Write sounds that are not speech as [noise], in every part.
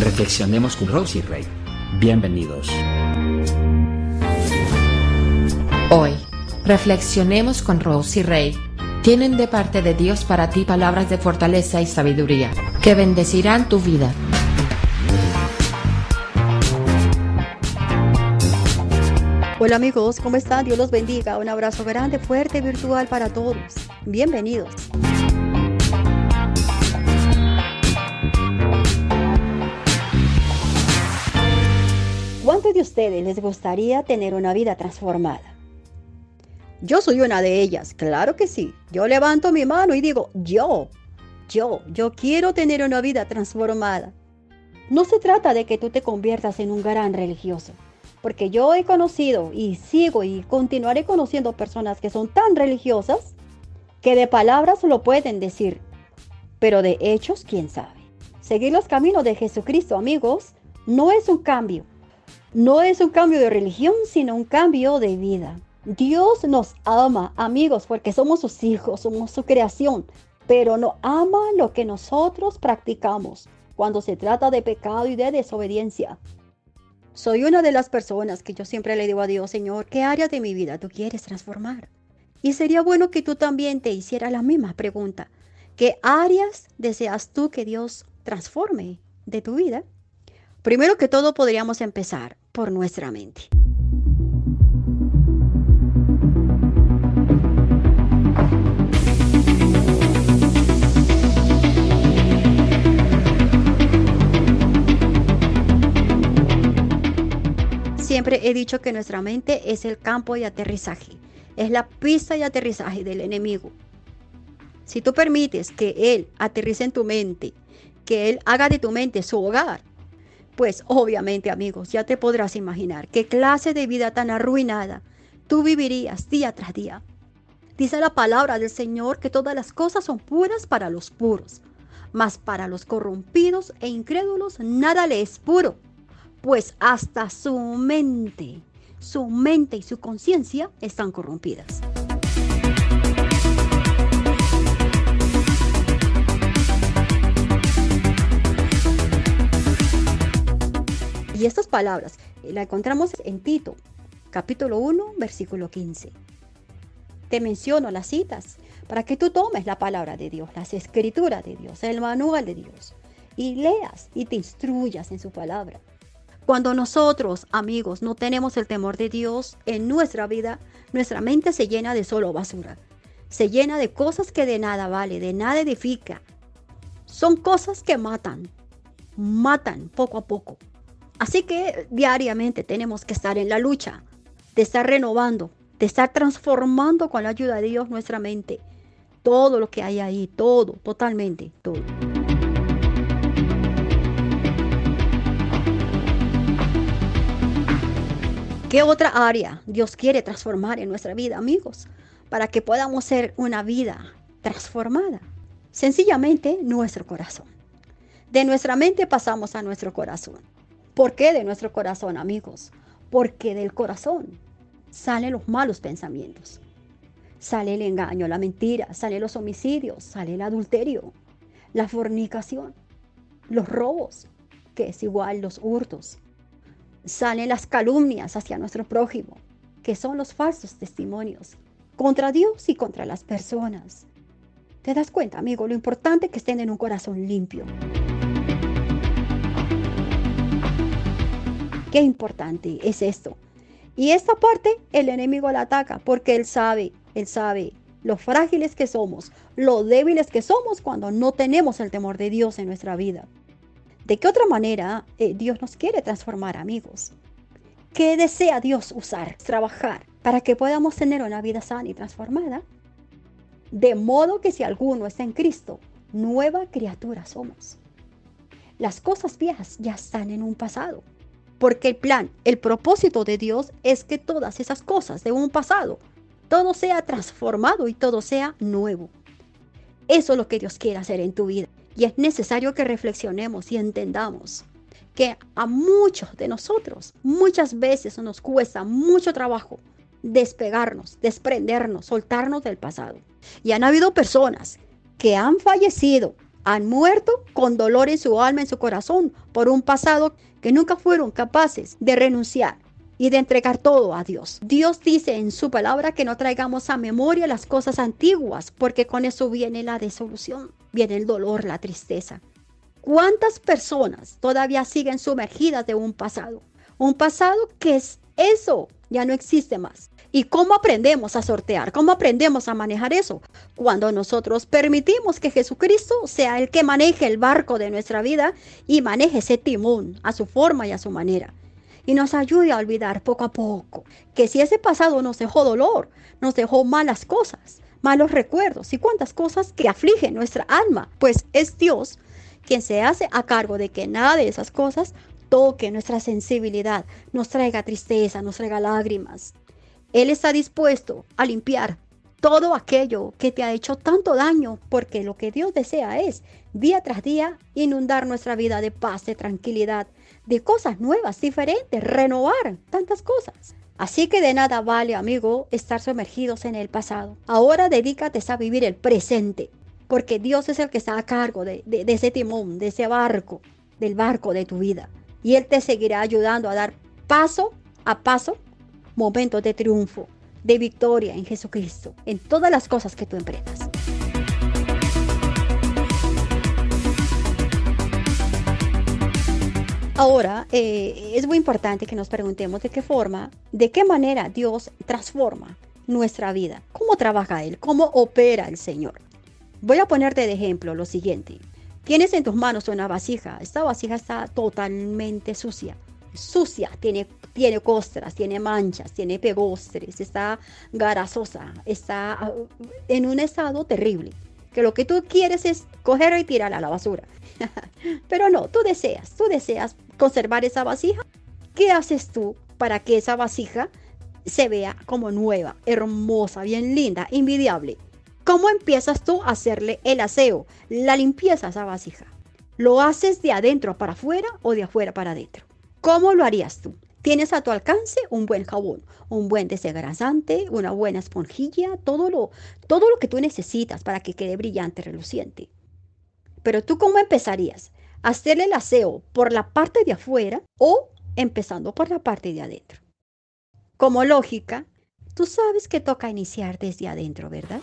Reflexionemos con Rosy Rey. Bienvenidos. Hoy, reflexionemos con Rosy Rey. Tienen de parte de Dios para ti palabras de fortaleza y sabiduría, que bendecirán tu vida. Hola amigos, ¿cómo están? Dios los bendiga. Un abrazo grande, fuerte, virtual para todos. Bienvenidos. Ustedes les gustaría tener una vida transformada? Yo soy una de ellas, claro que sí. Yo levanto mi mano y digo, yo, yo, yo quiero tener una vida transformada. No se trata de que tú te conviertas en un gran religioso. Porque yo he conocido y sigo y continuaré conociendo personas que son tan religiosas que de palabras lo pueden decir, pero de hechos, quién sabe. Seguir los caminos de Jesucristo, amigos, no es un cambio. No es un cambio de religión, sino un cambio de vida. Dios nos ama, amigos, porque somos sus hijos, somos su creación, pero no ama lo que nosotros practicamos cuando se trata de pecado y de desobediencia. Soy una de las personas que yo siempre le digo a Dios, Señor, ¿qué área de mi vida tú quieres transformar? Y sería bueno que tú también te hicieras la misma pregunta. ¿Qué áreas deseas tú que Dios transforme de tu vida? Primero que todo podríamos empezar por nuestra mente. Siempre he dicho que nuestra mente es el campo de aterrizaje, es la pista de aterrizaje del enemigo. Si tú permites que Él aterrice en tu mente, que Él haga de tu mente su hogar, pues obviamente amigos, ya te podrás imaginar qué clase de vida tan arruinada tú vivirías día tras día. Dice la palabra del Señor que todas las cosas son puras para los puros, mas para los corrompidos e incrédulos nada le es puro pues hasta su mente, su mente y su conciencia están corrompidas. Estas palabras eh, las encontramos en Tito, capítulo 1, versículo 15. Te menciono las citas para que tú tomes la palabra de Dios, las escrituras de Dios, el manual de Dios, y leas y te instruyas en su palabra. Cuando nosotros, amigos, no tenemos el temor de Dios en nuestra vida, nuestra mente se llena de solo basura. Se llena de cosas que de nada vale, de nada edifica. Son cosas que matan, matan poco a poco. Así que diariamente tenemos que estar en la lucha, de estar renovando, de estar transformando con la ayuda de Dios nuestra mente. Todo lo que hay ahí, todo, totalmente, todo. ¿Qué otra área Dios quiere transformar en nuestra vida, amigos? Para que podamos ser una vida transformada. Sencillamente nuestro corazón. De nuestra mente pasamos a nuestro corazón. ¿Por qué de nuestro corazón, amigos? Porque del corazón salen los malos pensamientos. Sale el engaño, la mentira, salen los homicidios, sale el adulterio, la fornicación, los robos, que es igual los hurtos, salen las calumnias hacia nuestro prójimo, que son los falsos testimonios contra Dios y contra las personas. ¿Te das cuenta, amigo, lo importante que estén en un corazón limpio? Qué importante es esto. Y esta parte el enemigo la ataca porque él sabe, él sabe lo frágiles que somos, lo débiles que somos cuando no tenemos el temor de Dios en nuestra vida. ¿De qué otra manera eh, Dios nos quiere transformar, amigos? ¿Qué desea Dios usar, trabajar, para que podamos tener una vida sana y transformada? De modo que si alguno está en Cristo, nueva criatura somos. Las cosas viejas ya están en un pasado, porque el plan, el propósito de Dios es que todas esas cosas de un pasado, todo sea transformado y todo sea nuevo. Eso es lo que Dios quiere hacer en tu vida. Y es necesario que reflexionemos y entendamos que a muchos de nosotros muchas veces nos cuesta mucho trabajo despegarnos, desprendernos, soltarnos del pasado. Y han habido personas que han fallecido Han muerto con dolor en su alma, en su corazón, por un pasado que nunca fueron capaces de renunciar y de entregar todo a Dios. Dios dice en su palabra que no traigamos a memoria las cosas antiguas, porque con eso viene la desolución, viene el dolor, la tristeza. ¿Cuántas personas todavía siguen sumergidas de un pasado? Un pasado que es eso, ya no existe más. ¿Y cómo aprendemos a sortear? ¿Cómo aprendemos a manejar eso? Cuando nosotros permitimos que Jesucristo sea el que maneje el barco de nuestra vida y maneje ese timón a su forma y a su manera. Y nos ayude a olvidar poco a poco que si ese pasado nos dejó dolor, nos dejó malas cosas, malos recuerdos y cuantas cosas que afligen nuestra alma, pues es Dios quien se hace a cargo de que nada de esas cosas toque nuestra sensibilidad, nos traiga tristeza, nos traiga lágrimas. Él está dispuesto a limpiar todo aquello que te ha hecho tanto daño, porque lo que Dios desea es, día tras día, inundar nuestra vida de paz, de tranquilidad, de cosas nuevas, diferentes, renovar tantas cosas. Así que de nada vale, amigo, estar sumergidos en el pasado. Ahora dedícate a vivir el presente, porque Dios es el que está a cargo de, de ese timón, de ese barco, del barco de tu vida. Y Él te seguirá ayudando a dar paso a paso momentos de triunfo, de victoria en Jesucristo, en todas las cosas que tú emprendas. Ahora, eh, es muy importante que nos preguntemos de qué forma, de qué manera Dios transforma nuestra vida, cómo trabaja Él, cómo opera el Señor. Voy a ponerte de ejemplo lo siguiente. Tienes en tus manos una vasija. Esta vasija está totalmente sucia. Sucia, tiene, tiene costras, tiene manchas, tiene pegostres, está garazosa, está uh, en un estado terrible. Que lo que tú quieres es cogerla y tirarla a la basura. [laughs] Pero no, tú deseas, tú deseas conservar esa vasija. ¿Qué haces tú para que esa vasija se vea como nueva, hermosa, bien linda, invidiable? ¿Cómo empiezas tú a hacerle el aseo, la limpieza a esa vasija? ¿Lo haces de adentro para afuera o de afuera para adentro? ¿Cómo lo harías tú? Tienes a tu alcance un buen jabón, un buen desengrasante, una buena esponjilla, todo lo, todo lo que tú necesitas para que quede brillante, reluciente. Pero tú cómo empezarías? ¿Hacerle el aseo por la parte de afuera o empezando por la parte de adentro? Como lógica, tú sabes que toca iniciar desde adentro, ¿verdad?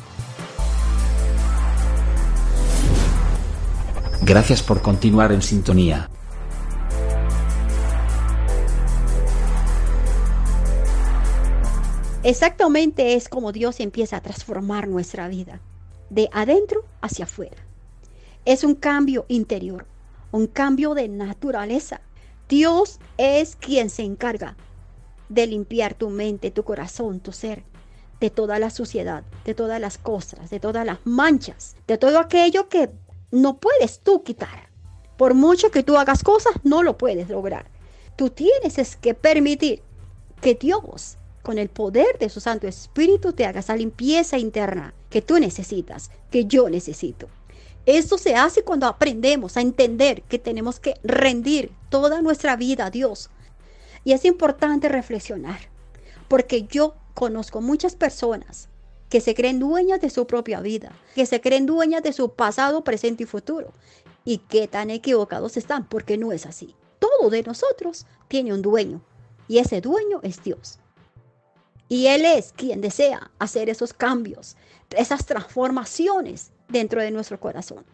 Gracias por continuar en sintonía. Exactamente es como Dios empieza a transformar nuestra vida, de adentro hacia afuera. Es un cambio interior, un cambio de naturaleza. Dios es quien se encarga de limpiar tu mente, tu corazón, tu ser, de toda la suciedad, de todas las cosas, de todas las manchas, de todo aquello que no puedes tú quitar. Por mucho que tú hagas cosas, no lo puedes lograr. Tú tienes que permitir que Dios, con el poder de su Santo Espíritu, te haga esa limpieza interna que tú necesitas, que yo necesito. Esto se hace cuando aprendemos a entender que tenemos que rendir toda nuestra vida a Dios. Y es importante reflexionar, porque yo conozco muchas personas que se creen dueñas de su propia vida, que se creen dueñas de su pasado, presente y futuro. Y qué tan equivocados están, porque no es así. Todo de nosotros tiene un dueño, y ese dueño es Dios. Y Él es quien desea hacer esos cambios, esas transformaciones dentro de nuestro corazón.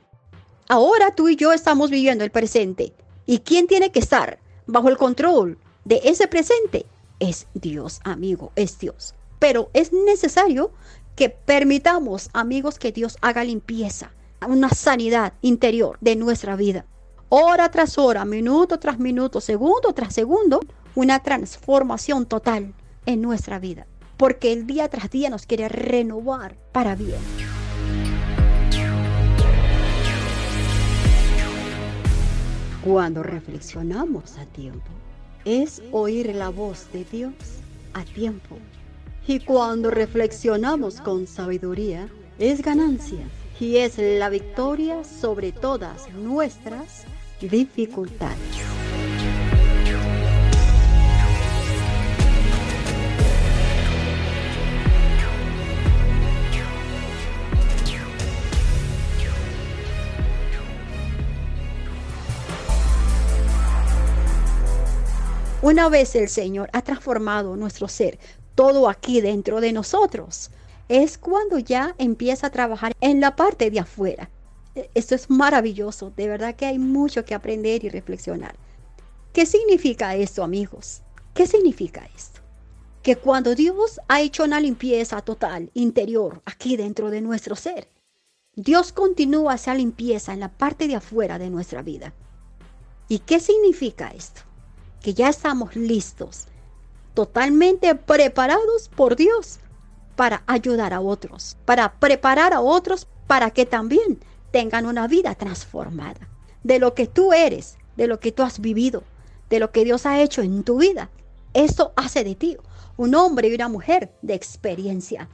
Ahora tú y yo estamos viviendo el presente. ¿Y quién tiene que estar bajo el control de ese presente? Es Dios, amigo, es Dios. Pero es necesario que permitamos, amigos, que Dios haga limpieza, una sanidad interior de nuestra vida. Hora tras hora, minuto tras minuto, segundo tras segundo, una transformación total en nuestra vida. Porque el día tras día nos quiere renovar para bien. Cuando reflexionamos a tiempo, es oír la voz de Dios a tiempo y cuando reflexionamos con sabiduría, es ganancia y es la victoria sobre todas nuestras dificultades. Una vez el Señor ha transformado nuestro ser, todo aquí dentro de nosotros, es cuando ya empieza a trabajar en la parte de afuera. E, esto es maravilloso, de verdad que hay mucho que aprender y reflexionar. ¿Qué significa esto, amigos? ¿Qué significa esto? Que cuando Dios ha hecho una limpieza total, interior, aquí dentro de nuestro ser, Dios continúa esa limpieza en la parte de afuera de nuestra vida. ¿Y qué significa esto? Que ya estamos listos, totalmente preparados por Dios para ayudar a otros, para preparar a otros para que también tengan una vida transformada. De lo que tú eres, de lo que tú has vivido, de lo que Dios ha hecho en tu vida. Eso hace de ti un hombre y una mujer de experiencia,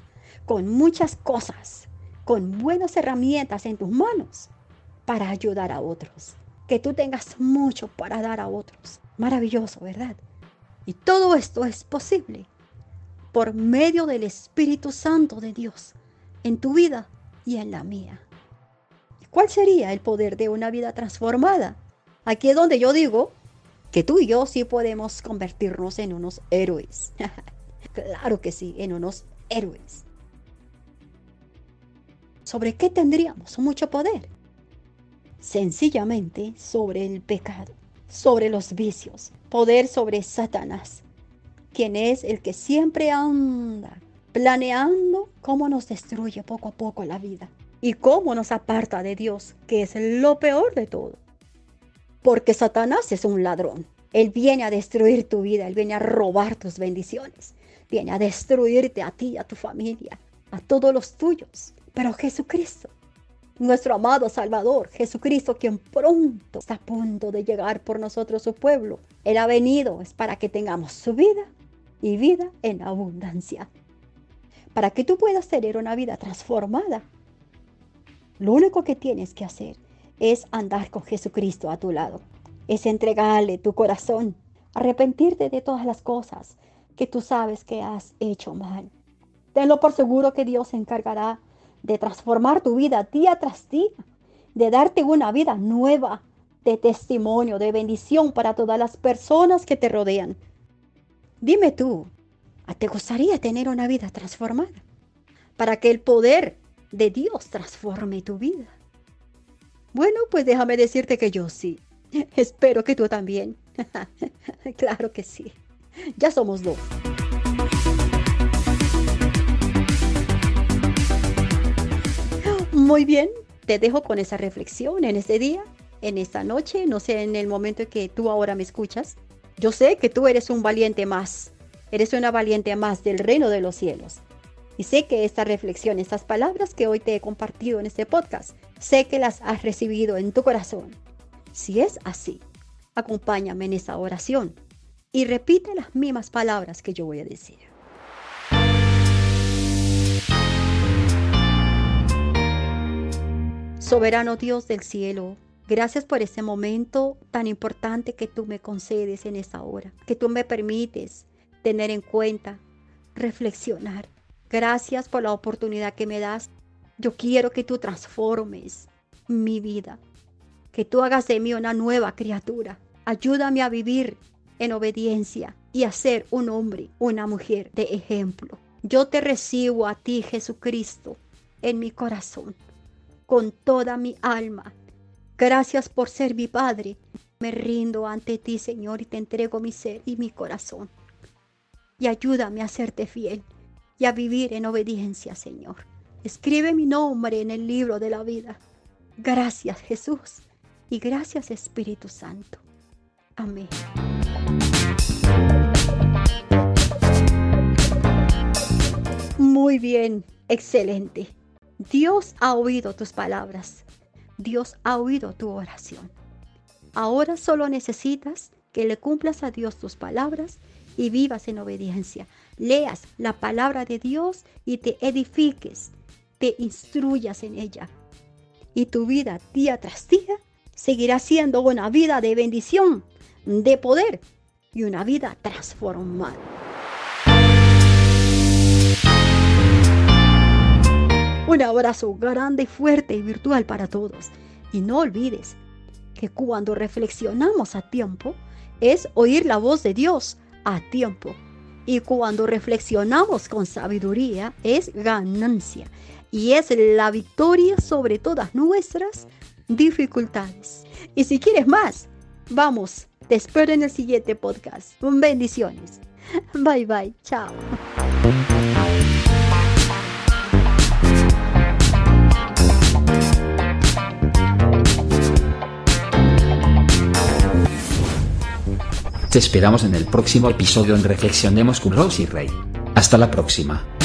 con muchas cosas, con buenas herramientas en tus manos para ayudar a otros. Que tú tengas mucho para dar a otros. Maravilloso, ¿verdad? Y todo esto es posible por medio del Espíritu Santo de Dios en tu vida y en la mía. ¿Cuál sería el poder de una vida transformada? Aquí es donde yo digo que tú y yo sí podemos convertirnos en unos héroes. [laughs] claro que sí, en unos héroes. ¿Sobre qué tendríamos mucho poder? Sencillamente sobre el pecado, sobre los vicios, poder sobre Satanás, quien es el que siempre anda planeando cómo nos destruye poco a poco la vida y cómo nos aparta de Dios, que es lo peor de todo. Porque Satanás es un ladrón. Él viene a destruir tu vida, él viene a robar tus bendiciones, viene a destruirte a ti, a tu familia, a todos los tuyos. Pero Jesucristo, nuestro amado Salvador, Jesucristo, quien pronto está a punto de llegar por nosotros, su pueblo, Él ha venido es para que tengamos su vida y vida en abundancia. Para que tú puedas tener una vida transformada, lo único que tienes que hacer es andar con Jesucristo a tu lado, es entregarle tu corazón, arrepentirte de todas las cosas que tú sabes que has hecho mal. Tenlo por seguro que Dios se encargará de transformar tu vida día tras día, de darte una vida nueva, de testimonio, de bendición para todas las personas que te rodean. Dime tú, ¿te gustaría tener una vida transformada? Para que el poder de Dios transforme tu vida. Bueno, pues déjame decirte que yo sí. [laughs] Espero que tú también. [laughs] claro que sí. Ya somos dos. Muy bien, te dejo con esa reflexión en este día, en esta noche, no sé, en el momento en que tú ahora me escuchas. Yo sé que tú eres un valiente más, eres una valiente más del reino de los cielos. Y sé que esta reflexión, estas palabras que hoy te he compartido en este podcast, sé que las has recibido en tu corazón. Si es así, acompáñame en esa oración y repite las mismas palabras que yo voy a decir. Soberano Dios del cielo, gracias por este momento tan importante que tú me concedes en esta hora, que tú me permites tener en cuenta, reflexionar. Gracias por la oportunidad que me das. Yo quiero que tú transformes mi vida, que tú hagas de mí una nueva criatura. Ayúdame a vivir en obediencia y a ser un hombre, una mujer de ejemplo. Yo te recibo a ti, Jesucristo, en mi corazón con toda mi alma. Gracias por ser mi Padre. Me rindo ante ti, Señor, y te entrego mi ser y mi corazón. Y ayúdame a serte fiel y a vivir en obediencia, Señor. Escribe mi nombre en el libro de la vida. Gracias, Jesús. Y gracias, Espíritu Santo. Amén. Muy bien, excelente. Dios ha oído tus palabras. Dios ha oído tu oración. Ahora solo necesitas que le cumplas a Dios tus palabras y vivas en obediencia. Leas la palabra de Dios y te edifiques, te instruyas en ella. Y tu vida día tras día seguirá siendo una vida de bendición, de poder y una vida transformada. Un abrazo grande, fuerte y virtual para todos. Y no olvides que cuando reflexionamos a tiempo, es oír la voz de Dios a tiempo. Y cuando reflexionamos con sabiduría es ganancia y es la victoria sobre todas nuestras dificultades. Y si quieres más, vamos, te espero en el siguiente podcast. Bendiciones. Bye bye, chao. Te esperamos en el próximo episodio en Reflexionemos con Rose y Rey. Hasta la próxima.